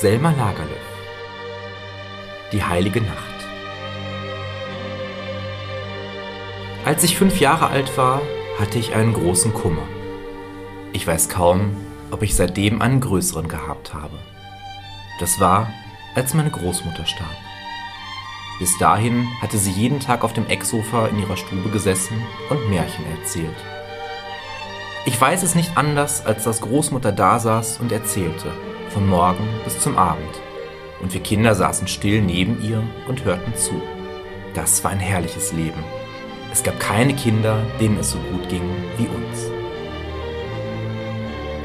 Selma Lagerlöf Die heilige Nacht Als ich fünf Jahre alt war, hatte ich einen großen Kummer. Ich weiß kaum, ob ich seitdem einen größeren gehabt habe. Das war, als meine Großmutter starb. Bis dahin hatte sie jeden Tag auf dem Ecksofa in ihrer Stube gesessen und Märchen erzählt. Ich weiß es nicht anders, als dass Großmutter da saß und erzählte, von Morgen bis zum Abend. Und wir Kinder saßen still neben ihr und hörten zu. Das war ein herrliches Leben. Es gab keine Kinder, denen es so gut ging wie uns.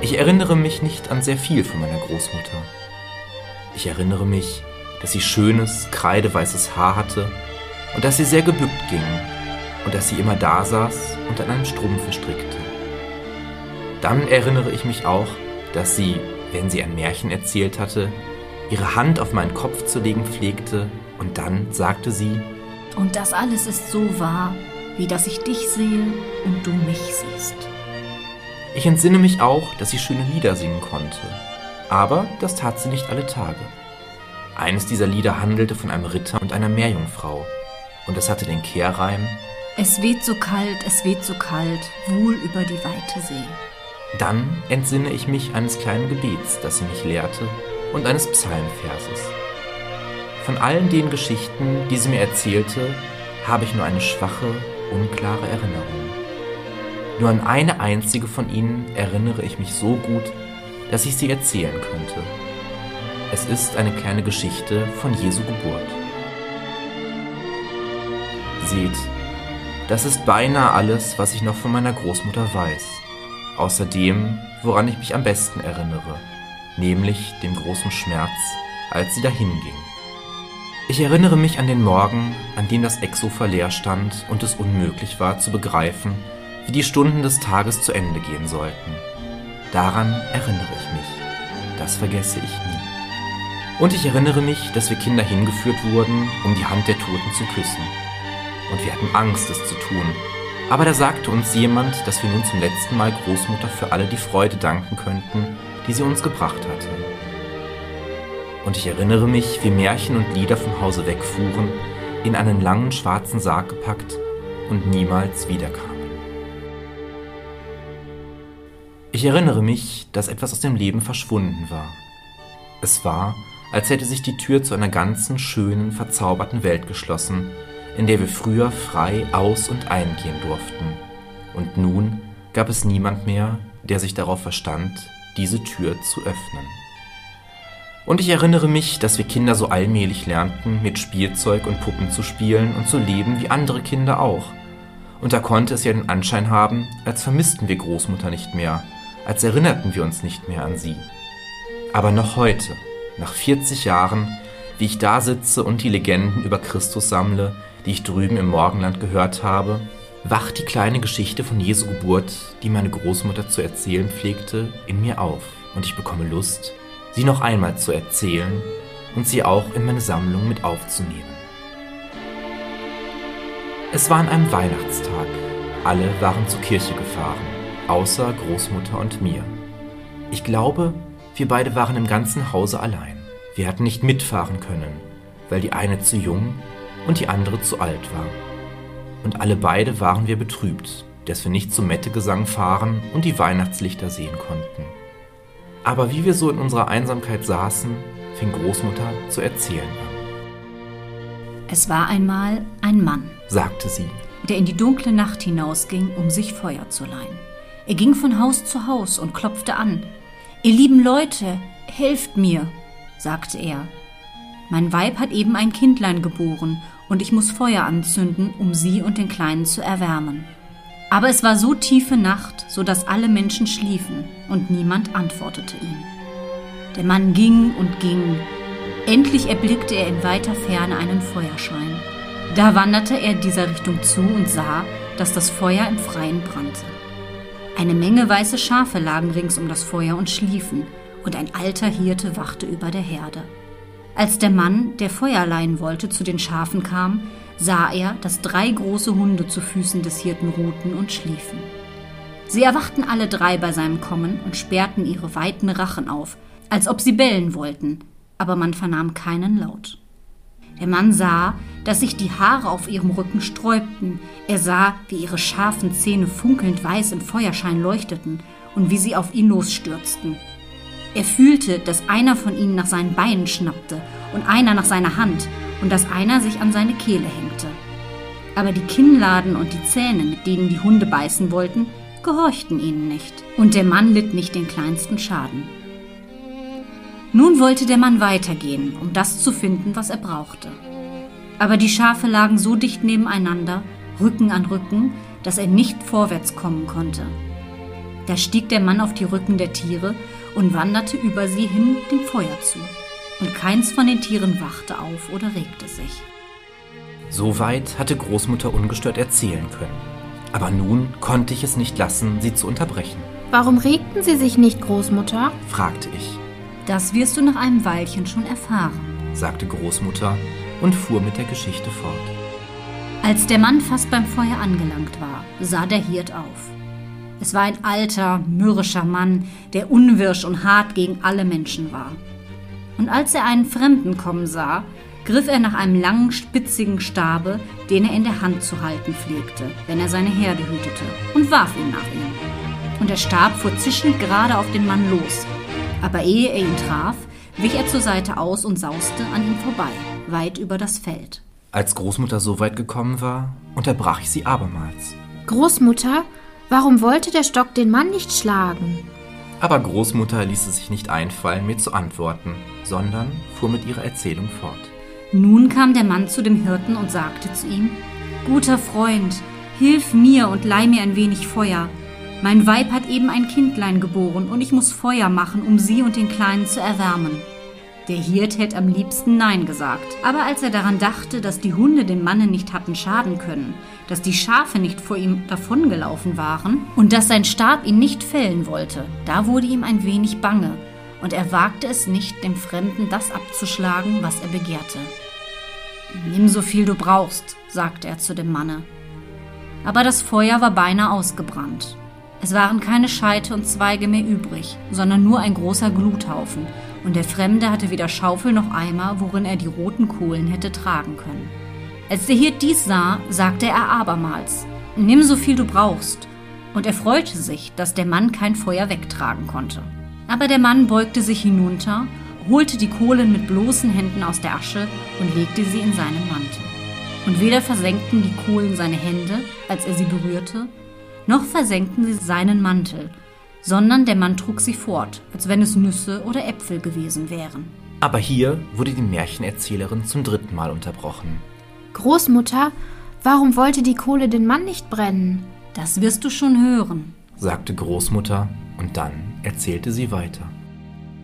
Ich erinnere mich nicht an sehr viel von meiner Großmutter. Ich erinnere mich, dass sie schönes, kreideweißes Haar hatte und dass sie sehr gebückt ging und dass sie immer da saß und an einem Strumpfe strickte. Dann erinnere ich mich auch, dass sie, wenn sie ein Märchen erzählt hatte, ihre Hand auf meinen Kopf zu legen pflegte und dann sagte sie, Und das alles ist so wahr, wie dass ich dich sehe und du mich siehst. Ich entsinne mich auch, dass sie schöne Lieder singen konnte. Aber das tat sie nicht alle Tage. Eines dieser Lieder handelte von einem Ritter und einer Meerjungfrau. Und es hatte den Kehrreim Es weht so kalt, es weht so kalt, wohl über die weite See. Dann entsinne ich mich eines kleinen Gebets, das sie mich lehrte, und eines Psalmverses. Von allen den Geschichten, die sie mir erzählte, habe ich nur eine schwache, unklare Erinnerung. Nur an eine einzige von ihnen erinnere ich mich so gut, dass ich sie erzählen könnte. Es ist eine kleine Geschichte von Jesu Geburt. Seht, das ist beinahe alles, was ich noch von meiner Großmutter weiß, außer dem, woran ich mich am besten erinnere, nämlich dem großen Schmerz, als sie dahin ging. Ich erinnere mich an den Morgen, an dem das Ecksofa leer stand und es unmöglich war zu begreifen, wie die Stunden des Tages zu Ende gehen sollten. Daran erinnere ich mich. Das vergesse ich nie. Und ich erinnere mich, dass wir Kinder hingeführt wurden, um die Hand der Toten zu küssen. Und wir hatten Angst, es zu tun. Aber da sagte uns jemand, dass wir nun zum letzten Mal Großmutter für alle die Freude danken könnten, die sie uns gebracht hatte. Und ich erinnere mich, wie Märchen und Lieder vom Hause wegfuhren, in einen langen schwarzen Sarg gepackt und niemals wiederkamen. Ich erinnere mich, dass etwas aus dem Leben verschwunden war. Es war, als hätte sich die Tür zu einer ganzen schönen, verzauberten Welt geschlossen, in der wir früher frei aus und eingehen durften. Und nun gab es niemand mehr, der sich darauf verstand, diese Tür zu öffnen. Und ich erinnere mich, dass wir Kinder so allmählich lernten, mit Spielzeug und Puppen zu spielen und zu leben wie andere Kinder auch. Und da konnte es ja den Anschein haben, als vermissten wir Großmutter nicht mehr, als erinnerten wir uns nicht mehr an sie. Aber noch heute, nach 40 Jahren, wie ich da sitze und die Legenden über Christus sammle, die ich drüben im Morgenland gehört habe, wacht die kleine Geschichte von Jesu Geburt, die meine Großmutter zu erzählen pflegte, in mir auf und ich bekomme Lust, sie noch einmal zu erzählen und sie auch in meine Sammlung mit aufzunehmen. Es war an einem Weihnachtstag. Alle waren zur Kirche gefahren, außer Großmutter und mir. Ich glaube, wir beide waren im ganzen Hause allein. Wir hatten nicht mitfahren können, weil die eine zu jung und die andere zu alt war. Und alle beide waren wir betrübt, dass wir nicht zum Mettegesang fahren und die Weihnachtslichter sehen konnten. Aber wie wir so in unserer Einsamkeit saßen, fing Großmutter zu erzählen an. Es war einmal ein Mann, Sagte sie, der in die dunkle Nacht hinausging, um sich Feuer zu leihen. Er ging von Haus zu Haus und klopfte an. Ihr lieben Leute, helft mir, sagte er. Mein Weib hat eben ein Kindlein geboren und ich muss Feuer anzünden, um sie und den Kleinen zu erwärmen. Aber es war so tiefe Nacht, so dass alle Menschen schliefen und niemand antwortete ihm. Der Mann ging und ging. Endlich erblickte er in weiter Ferne einen Feuerschein. Da wanderte er dieser Richtung zu und sah, dass das Feuer im Freien brannte. Eine Menge weiße Schafe lagen rings um das Feuer und schliefen, und ein alter Hirte wachte über der Herde. Als der Mann, der Feuer leihen wollte, zu den Schafen kam, sah er, dass drei große Hunde zu Füßen des Hirten ruhten und schliefen. Sie erwachten alle drei bei seinem Kommen und sperrten ihre weiten Rachen auf, als ob sie bellen wollten. aber man vernahm keinen Laut. Der Mann sah, dass sich die Haare auf ihrem Rücken sträubten. Er sah, wie ihre scharfen Zähne funkelnd weiß im Feuerschein leuchteten und wie sie auf ihn losstürzten. Er fühlte, dass einer von ihnen nach seinen Beinen schnappte und einer nach seiner Hand und dass einer sich an seine Kehle hängte. Aber die Kinnladen und die Zähne, mit denen die Hunde beißen wollten, gehorchten ihnen nicht, und der Mann litt nicht den kleinsten Schaden. Nun wollte der Mann weitergehen, um das zu finden, was er brauchte. Aber die Schafe lagen so dicht nebeneinander, Rücken an Rücken, dass er nicht vorwärts kommen konnte. Da stieg der Mann auf die Rücken der Tiere und wanderte über sie hin dem Feuer zu. Und keins von den Tieren wachte auf oder regte sich. Soweit hatte Großmutter ungestört erzählen können. Aber nun konnte ich es nicht lassen, sie zu unterbrechen. Warum regten Sie sich nicht, Großmutter? fragte ich. Das wirst du nach einem Weilchen schon erfahren, sagte Großmutter und fuhr mit der Geschichte fort. Als der Mann fast beim Feuer angelangt war, sah der Hirt auf. Es war ein alter, mürrischer Mann, der unwirsch und hart gegen alle Menschen war. Und als er einen Fremden kommen sah, griff er nach einem langen, spitzigen Stabe, den er in der Hand zu halten pflegte, wenn er seine Herde hütete, und warf ihn nach ihm. Und der Stab fuhr zischend gerade auf den Mann los. Aber ehe er ihn traf, wich er zur Seite aus und sauste an ihm vorbei, weit über das Feld. Als Großmutter so weit gekommen war, unterbrach ich sie abermals. Großmutter, warum wollte der Stock den Mann nicht schlagen? Aber Großmutter ließ es sich nicht einfallen, mir zu antworten, sondern fuhr mit ihrer Erzählung fort. Nun kam der Mann zu dem Hirten und sagte zu ihm, Guter Freund, hilf mir und leih mir ein wenig Feuer. Mein Weib hat eben ein Kindlein geboren und ich muss Feuer machen, um sie und den Kleinen zu erwärmen. Der Hirt hätte am liebsten Nein gesagt, aber als er daran dachte, dass die Hunde dem Manne nicht hatten schaden können, dass die Schafe nicht vor ihm davongelaufen waren und dass sein Stab ihn nicht fällen wollte, da wurde ihm ein wenig bange, und er wagte es nicht, dem Fremden das abzuschlagen, was er begehrte. Nimm so viel du brauchst, sagte er zu dem Manne. Aber das Feuer war beinahe ausgebrannt. Es waren keine Scheite und Zweige mehr übrig, sondern nur ein großer Gluthaufen, und der Fremde hatte weder Schaufel noch Eimer, worin er die roten Kohlen hätte tragen können. Als der Hirt dies sah, sagte er abermals, Nimm so viel du brauchst, und er freute sich, dass der Mann kein Feuer wegtragen konnte. Aber der Mann beugte sich hinunter holte die Kohlen mit bloßen Händen aus der Asche und legte sie in seinen Mantel. Und weder versenkten die Kohlen seine Hände, als er sie berührte, noch versenkten sie seinen Mantel, sondern der Mann trug sie fort, als wenn es Nüsse oder Äpfel gewesen wären. Aber hier wurde die Märchenerzählerin zum dritten Mal unterbrochen. Großmutter, warum wollte die Kohle den Mann nicht brennen? Das wirst du schon hören, sagte Großmutter, und dann erzählte sie weiter.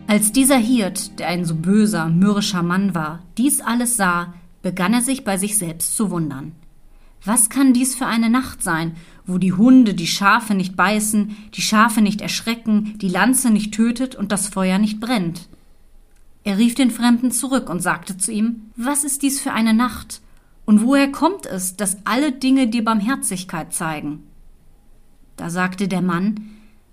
Als dieser Hirt, der ein so böser, mürrischer Mann war, dies alles sah, begann er sich bei sich selbst zu wundern. Was kann dies für eine Nacht sein, wo die Hunde die Schafe nicht beißen, die Schafe nicht erschrecken, die Lanze nicht tötet und das Feuer nicht brennt? Er rief den Fremden zurück und sagte zu ihm, Was ist dies für eine Nacht? Und woher kommt es, dass alle Dinge dir Barmherzigkeit zeigen? Da sagte der Mann,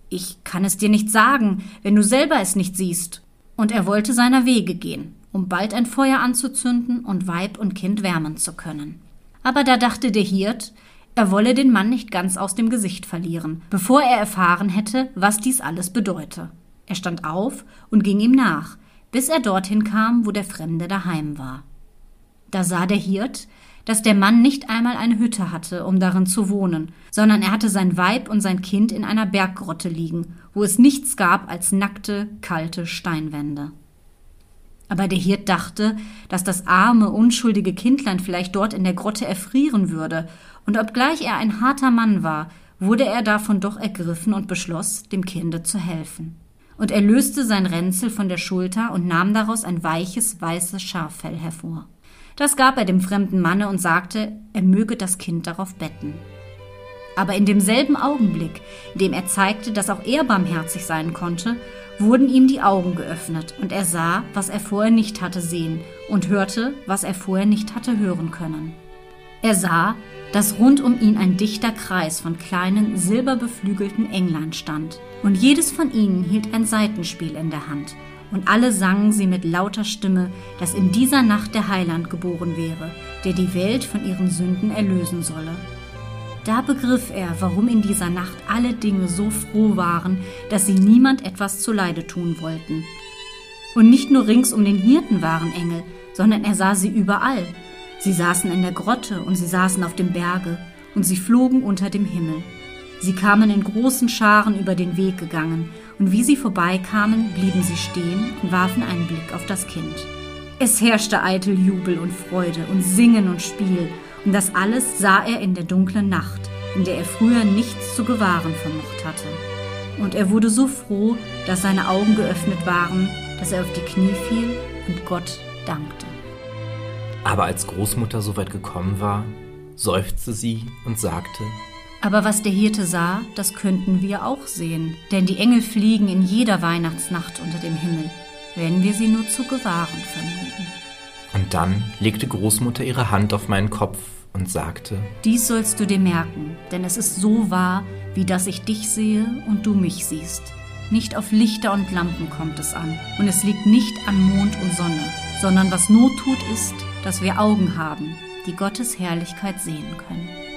ich kann es dir nicht sagen, wenn du selber es nicht siehst. Und er wollte seiner Wege gehen, um bald ein Feuer anzuzünden und Weib und Kind wärmen zu können. Aber da dachte der Hirt, er wolle den Mann nicht ganz aus dem Gesicht verlieren, bevor er erfahren hätte, was dies alles bedeute. Er stand auf und ging ihm nach, bis er dorthin kam, wo der Fremde daheim war. Da sah der Hirt, dass der Mann nicht einmal eine Hütte hatte, um darin zu wohnen, sondern er hatte sein Weib und sein Kind in einer Berggrotte liegen, wo es nichts gab als nackte, kalte Steinwände. Aber der Hirt dachte, dass das arme, unschuldige Kindlein vielleicht dort in der Grotte erfrieren würde, und obgleich er ein harter Mann war, wurde er davon doch ergriffen und beschloss, dem Kinde zu helfen. Und er löste sein Ränzel von der Schulter und nahm daraus ein weiches, weißes Schaffell hervor. Das gab er dem fremden Manne und sagte, er möge das Kind darauf betten. Aber in demselben Augenblick, in dem er zeigte, dass auch er barmherzig sein konnte, wurden ihm die Augen geöffnet und er sah, was er vorher nicht hatte sehen und hörte, was er vorher nicht hatte hören können. Er sah, dass rund um ihn ein dichter Kreis von kleinen, silberbeflügelten Englein stand, und jedes von ihnen hielt ein Seitenspiel in der Hand und alle sangen sie mit lauter Stimme, dass in dieser Nacht der Heiland geboren wäre, der die Welt von ihren Sünden erlösen solle. Da begriff er, warum in dieser Nacht alle Dinge so froh waren, dass sie niemand etwas zuleide tun wollten. Und nicht nur rings um den Hirten waren Engel, sondern er sah sie überall. Sie saßen in der Grotte und sie saßen auf dem Berge und sie flogen unter dem Himmel. Sie kamen in großen Scharen über den Weg gegangen, und wie sie vorbeikamen, blieben sie stehen und warfen einen Blick auf das Kind. Es herrschte eitel Jubel und Freude und Singen und Spiel, und das alles sah er in der dunklen Nacht, in der er früher nichts zu gewahren vermocht hatte. Und er wurde so froh, dass seine Augen geöffnet waren, dass er auf die Knie fiel und Gott dankte. Aber als Großmutter so weit gekommen war, seufzte sie und sagte, aber was der Hirte sah, das könnten wir auch sehen, denn die Engel fliegen in jeder Weihnachtsnacht unter dem Himmel, wenn wir sie nur zu gewahren vermögen. Und dann legte Großmutter ihre Hand auf meinen Kopf und sagte, Dies sollst du dir merken, denn es ist so wahr, wie dass ich dich sehe und du mich siehst. Nicht auf Lichter und Lampen kommt es an, und es liegt nicht an Mond und Sonne, sondern was Not tut ist, dass wir Augen haben, die Gottes Herrlichkeit sehen können.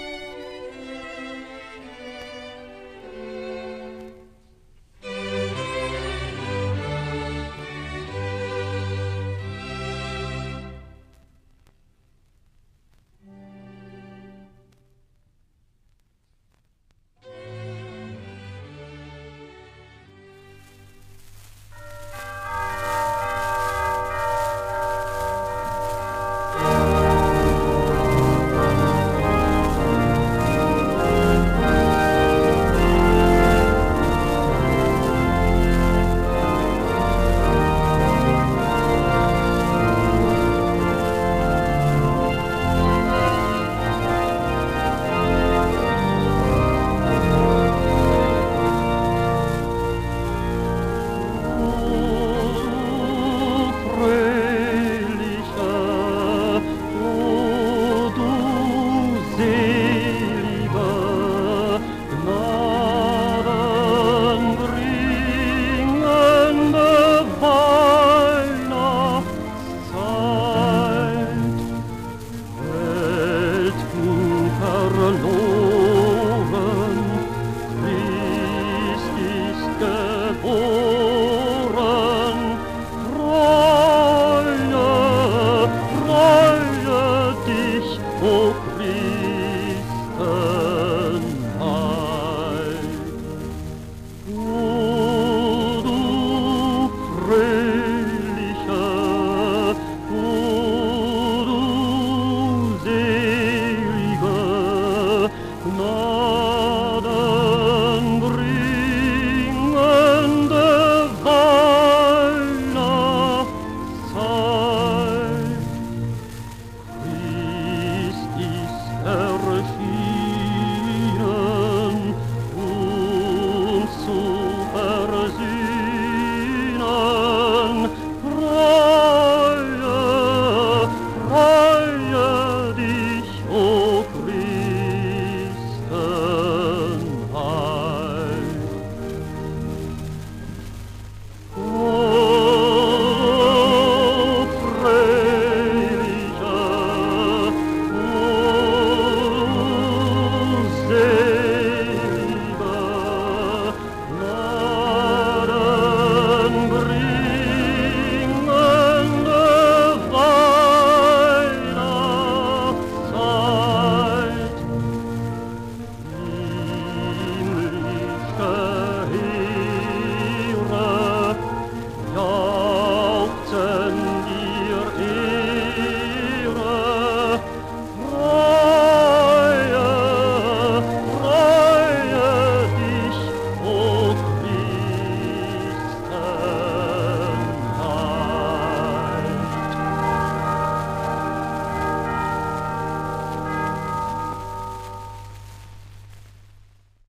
pouco.